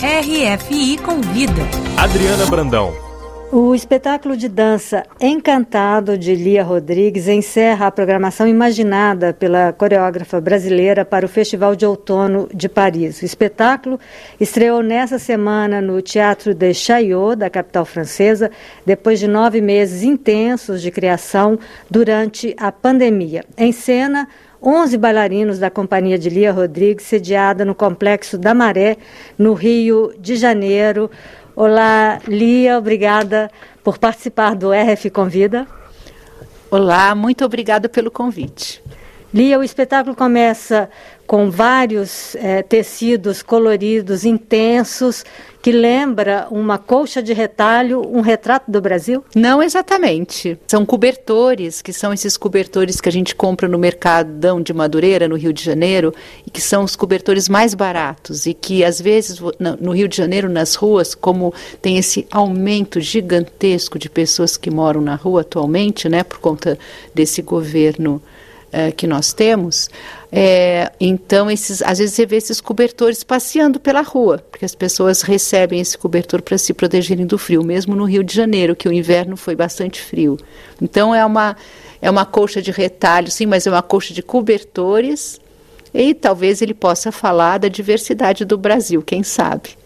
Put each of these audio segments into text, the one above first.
RFI Convida. Adriana Brandão. O espetáculo de dança Encantado de Lia Rodrigues encerra a programação imaginada pela coreógrafa brasileira para o Festival de Outono de Paris. O espetáculo estreou nessa semana no Teatro de Chaillot, da capital francesa, depois de nove meses intensos de criação durante a pandemia. Em cena, 11 bailarinos da companhia de Lia Rodrigues, sediada no Complexo da Maré, no Rio de Janeiro. Olá, Lia, obrigada por participar do RF Convida. Olá, muito obrigada pelo convite. Lia, o espetáculo começa com vários é, tecidos coloridos intensos que lembra uma colcha de retalho, um retrato do Brasil? Não exatamente. São cobertores, que são esses cobertores que a gente compra no Mercadão de Madureira, no Rio de Janeiro, e que são os cobertores mais baratos e que às vezes no Rio de Janeiro nas ruas, como tem esse aumento gigantesco de pessoas que moram na rua atualmente, né, por conta desse governo é, que nós temos, é, então esses, às vezes você vê esses cobertores passeando pela rua, porque as pessoas recebem esse cobertor para se protegerem do frio, mesmo no Rio de Janeiro, que o inverno foi bastante frio. Então é uma, é uma colcha de retalho, sim, mas é uma colcha de cobertores, e talvez ele possa falar da diversidade do Brasil, quem sabe.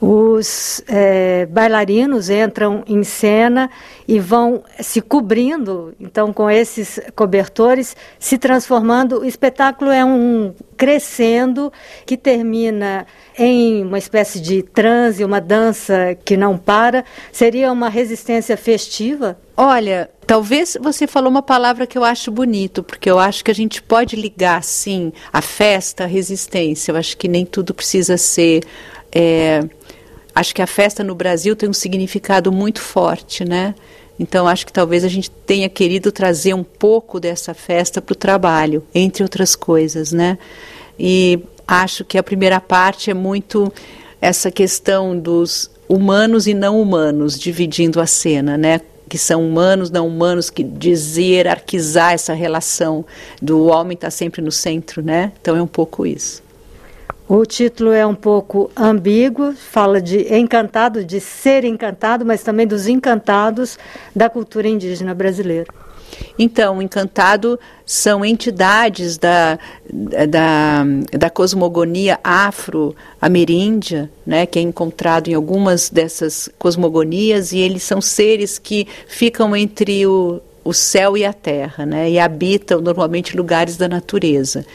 Os é, bailarinos entram em cena e vão se cobrindo, então, com esses cobertores, se transformando. O espetáculo é um crescendo que termina em uma espécie de transe, uma dança que não para. Seria uma resistência festiva? Olha, talvez você falou uma palavra que eu acho bonito, porque eu acho que a gente pode ligar, sim, a festa à resistência. Eu acho que nem tudo precisa ser. É, acho que a festa no Brasil tem um significado muito forte, né? Então acho que talvez a gente tenha querido trazer um pouco dessa festa para o trabalho, entre outras coisas, né? E acho que a primeira parte é muito essa questão dos humanos e não humanos dividindo a cena, né? que são humanos, não humanos, que dizer, hierarquizar essa relação do homem estar tá sempre no centro, né? Então é um pouco isso. O título é um pouco ambíguo, fala de encantado, de ser encantado, mas também dos encantados da cultura indígena brasileira. Então, encantado são entidades da, da, da cosmogonia afro-ameríndia, né, que é encontrado em algumas dessas cosmogonias, e eles são seres que ficam entre o, o céu e a terra, né, e habitam normalmente lugares da natureza.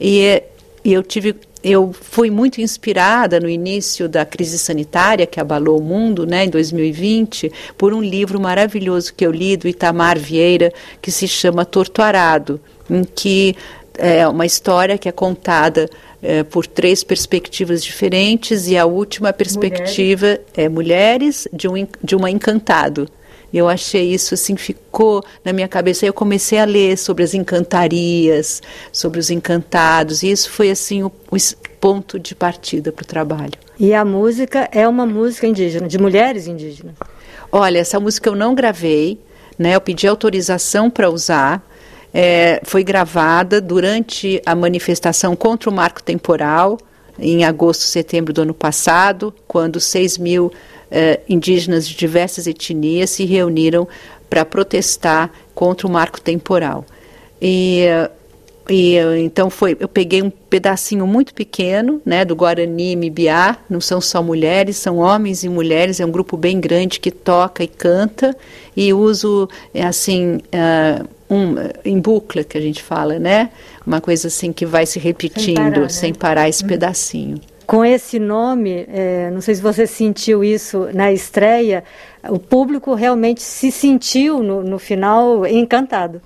E, e eu tive eu fui muito inspirada no início da crise sanitária que abalou o mundo, né, em 2020, por um livro maravilhoso que eu li do Itamar Vieira, que se chama Torturado, em que é uma história que é contada é, por três perspectivas diferentes e a última perspectiva mulheres. é mulheres de um de uma encantado. Eu achei isso assim, ficou na minha cabeça. Aí eu comecei a ler sobre as encantarias, sobre os encantados, e isso foi assim o, o ponto de partida para o trabalho. E a música é uma música indígena, de mulheres indígenas? Olha, essa música eu não gravei, né? Eu pedi autorização para usar. É, foi gravada durante a manifestação contra o marco temporal, em agosto, setembro do ano passado, quando 6 mil eh, indígenas de diversas etnias se reuniram para protestar contra o marco temporal. E, e então foi, eu peguei um pedacinho muito pequeno, né, do Guarani Mibiá, não são só mulheres, são homens e mulheres, é um grupo bem grande que toca e canta, e uso, assim, uh, um, em bucla, que a gente fala, né, uma coisa assim que vai se repetindo, sem parar, né? sem parar esse uhum. pedacinho com esse nome, é, não sei se você sentiu isso na estreia, o público realmente se sentiu no, no final encantado.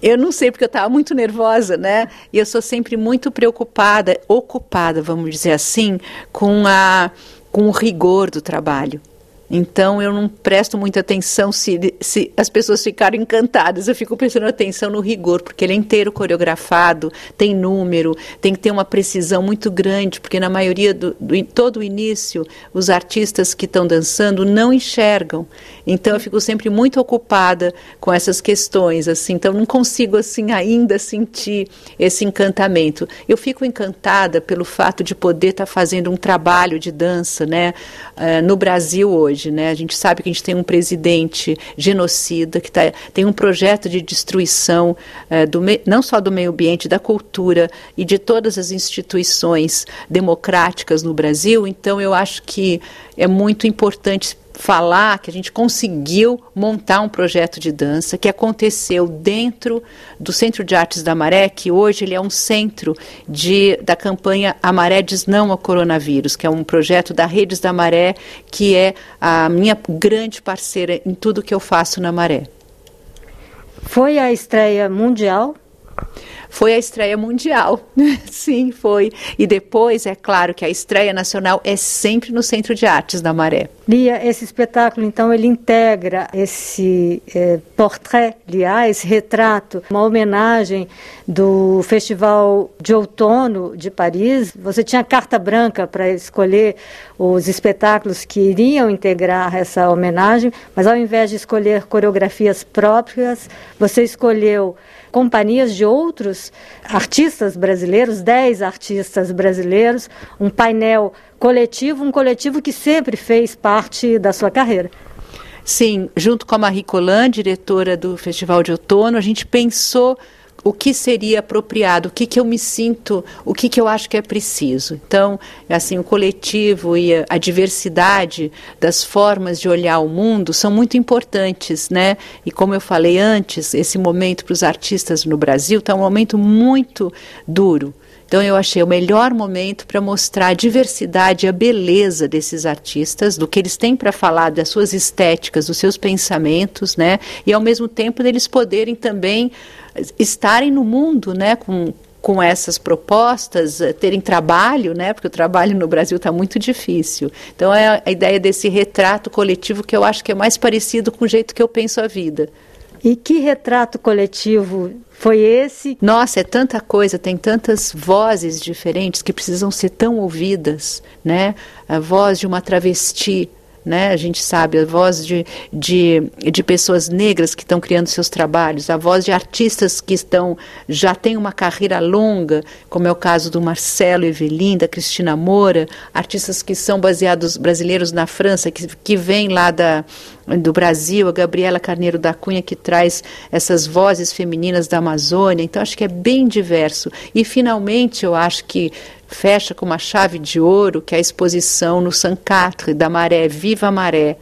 Eu não sei, porque eu estava muito nervosa, né? E eu sou sempre muito preocupada, ocupada, vamos dizer assim, com, a, com o rigor do trabalho. Então eu não presto muita atenção se, se as pessoas ficaram encantadas. Eu fico prestando atenção no rigor, porque ele é inteiro coreografado, tem número, tem que ter uma precisão muito grande, porque na maioria do, do todo o início os artistas que estão dançando não enxergam. Então eu fico sempre muito ocupada com essas questões, assim. Então não consigo assim ainda sentir esse encantamento. Eu fico encantada pelo fato de poder estar tá fazendo um trabalho de dança, né, uh, no Brasil hoje hoje. Né? A gente sabe que a gente tem um presidente genocida, que tá, tem um projeto de destruição é, do não só do meio ambiente, da cultura e de todas as instituições democráticas no Brasil. Então, eu acho que é muito importante falar que a gente conseguiu montar um projeto de dança que aconteceu dentro do Centro de Artes da Maré, que hoje ele é um centro de, da campanha A Maré Diz Não ao Coronavírus, que é um projeto da Redes da Maré, que é a minha grande parceira em tudo que eu faço na Maré. Foi a estreia mundial foi a estreia mundial. Sim, foi. E depois, é claro que a estreia nacional é sempre no Centro de Artes da Maré. Lia, esse espetáculo, então, ele integra esse é, portrait, esse retrato, uma homenagem do Festival de Outono de Paris. Você tinha carta branca para escolher os espetáculos que iriam integrar essa homenagem, mas ao invés de escolher coreografias próprias, você escolheu companhias de outros artistas brasileiros, dez artistas brasileiros, um painel coletivo, um coletivo que sempre fez parte da sua carreira. Sim, junto com a Marie Colan, diretora do Festival de Outono, a gente pensou o que seria apropriado, o que, que eu me sinto, o que, que eu acho que é preciso. Então, assim, o coletivo e a, a diversidade das formas de olhar o mundo são muito importantes, né? E como eu falei antes, esse momento para os artistas no Brasil está um momento muito duro. Então eu achei o melhor momento para mostrar a diversidade e a beleza desses artistas, do que eles têm para falar, das suas estéticas, dos seus pensamentos, né? E ao mesmo tempo deles poderem também estarem no mundo, né, com, com essas propostas, eh, terem trabalho, né, porque o trabalho no Brasil está muito difícil. Então é a ideia desse retrato coletivo que eu acho que é mais parecido com o jeito que eu penso a vida. E que retrato coletivo foi esse? Nossa, é tanta coisa, tem tantas vozes diferentes que precisam ser tão ouvidas, né? A voz de uma travesti, né? A gente sabe a voz de, de, de pessoas negras que estão criando seus trabalhos, a voz de artistas que estão já têm uma carreira longa, como é o caso do Marcelo Evelyn, da Cristina Moura, artistas que são baseados brasileiros na França, que, que vêm lá da, do Brasil, a Gabriela Carneiro da Cunha, que traz essas vozes femininas da Amazônia. Então, acho que é bem diverso. E, finalmente, eu acho que fecha com uma chave de ouro, que é a exposição no Sancatre, da Maré, Viva Maré,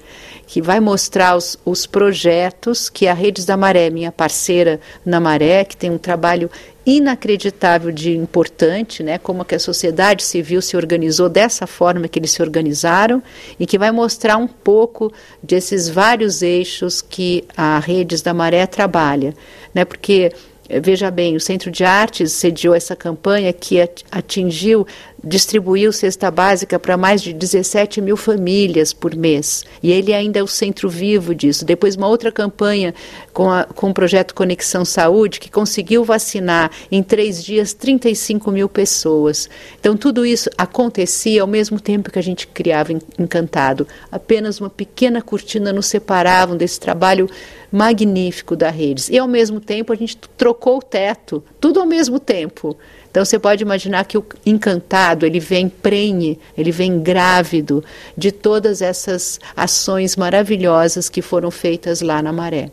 que vai mostrar os, os projetos que a Redes da Maré, minha parceira na Maré, que tem um trabalho inacreditável de importante, né, como que a sociedade civil se organizou dessa forma que eles se organizaram e que vai mostrar um pouco desses vários eixos que a Redes da Maré trabalha, né, porque Veja bem, o Centro de Artes sediou essa campanha que atingiu distribuiu cesta básica para mais de 17 mil famílias por mês. E ele ainda é o centro vivo disso. Depois, uma outra campanha com, a, com o projeto Conexão Saúde, que conseguiu vacinar em três dias 35 mil pessoas. Então, tudo isso acontecia ao mesmo tempo que a gente criava Encantado. Apenas uma pequena cortina nos separavam desse trabalho magnífico da Redes. E, ao mesmo tempo, a gente trocou o teto, tudo ao mesmo tempo. Então você pode imaginar que o encantado, ele vem prenhe, ele vem grávido de todas essas ações maravilhosas que foram feitas lá na Maré.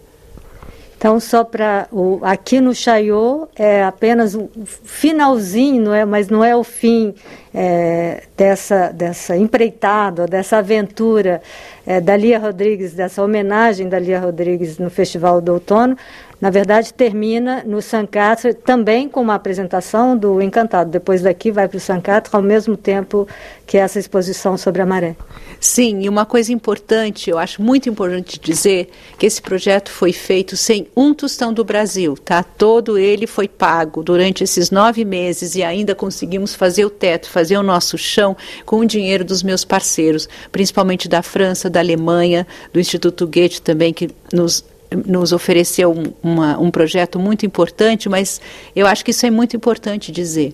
Então, só para aqui no Chaiô é apenas o finalzinho, não é? Mas não é o fim é, dessa dessa empreitada, dessa aventura é, da Lia Rodrigues, dessa homenagem da Lia Rodrigues no Festival do Outono, na verdade, termina no Sancatre também com uma apresentação do Encantado. Depois daqui vai para o Sancatre ao mesmo tempo que essa exposição sobre a maré. Sim, e uma coisa importante, eu acho muito importante dizer que esse projeto foi feito sem um tostão do Brasil, tá? Todo ele foi pago durante esses nove meses e ainda conseguimos fazer o teto, fazer o nosso chão com o dinheiro dos meus parceiros, principalmente da França, da Alemanha, do Instituto Goethe também, que nos nos ofereceu um, uma, um projeto muito importante, mas eu acho que isso é muito importante dizer.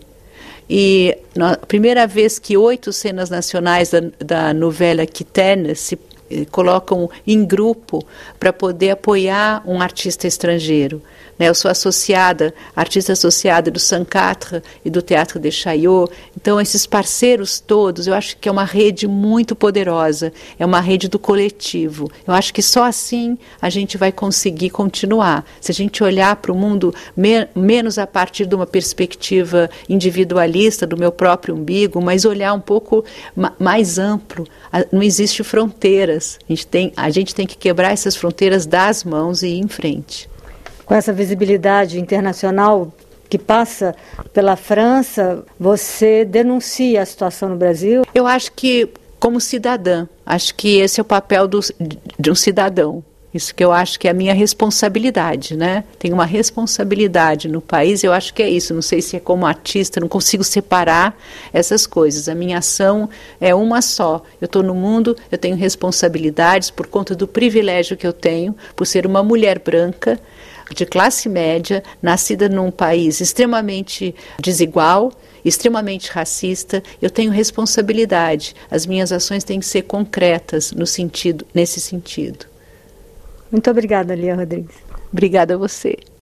E a primeira vez que oito cenas nacionais da, da novela Quiterne se eh, colocam em grupo para poder apoiar um artista estrangeiro. Né? Eu sou associada, artista associada do Saint-Quatre e do Teatro de Chaillot. Então, esses parceiros todos, eu acho que é uma rede muito poderosa, é uma rede do coletivo. Eu acho que só assim a gente vai conseguir continuar. Se a gente olhar para o mundo me menos a partir de uma perspectiva individualista do meu próprio umbigo, mas olhar um pouco mais amplo. Não existe fronteiras. A gente, tem, a gente tem que quebrar essas fronteiras das mãos e ir em frente com essa visibilidade internacional que passa pela França, você denuncia a situação no Brasil? Eu acho que, como cidadã, acho que esse é o papel do, de um cidadão. Isso que eu acho que é a minha responsabilidade, né? Tenho uma responsabilidade no país, eu acho que é isso. Não sei se é como artista, não consigo separar essas coisas. A minha ação é uma só. Eu estou no mundo, eu tenho responsabilidades por conta do privilégio que eu tenho, por ser uma mulher branca de classe média, nascida num país extremamente desigual, extremamente racista, eu tenho responsabilidade. As minhas ações têm que ser concretas no sentido, nesse sentido. Muito obrigada, Lia Rodrigues. Obrigada a você.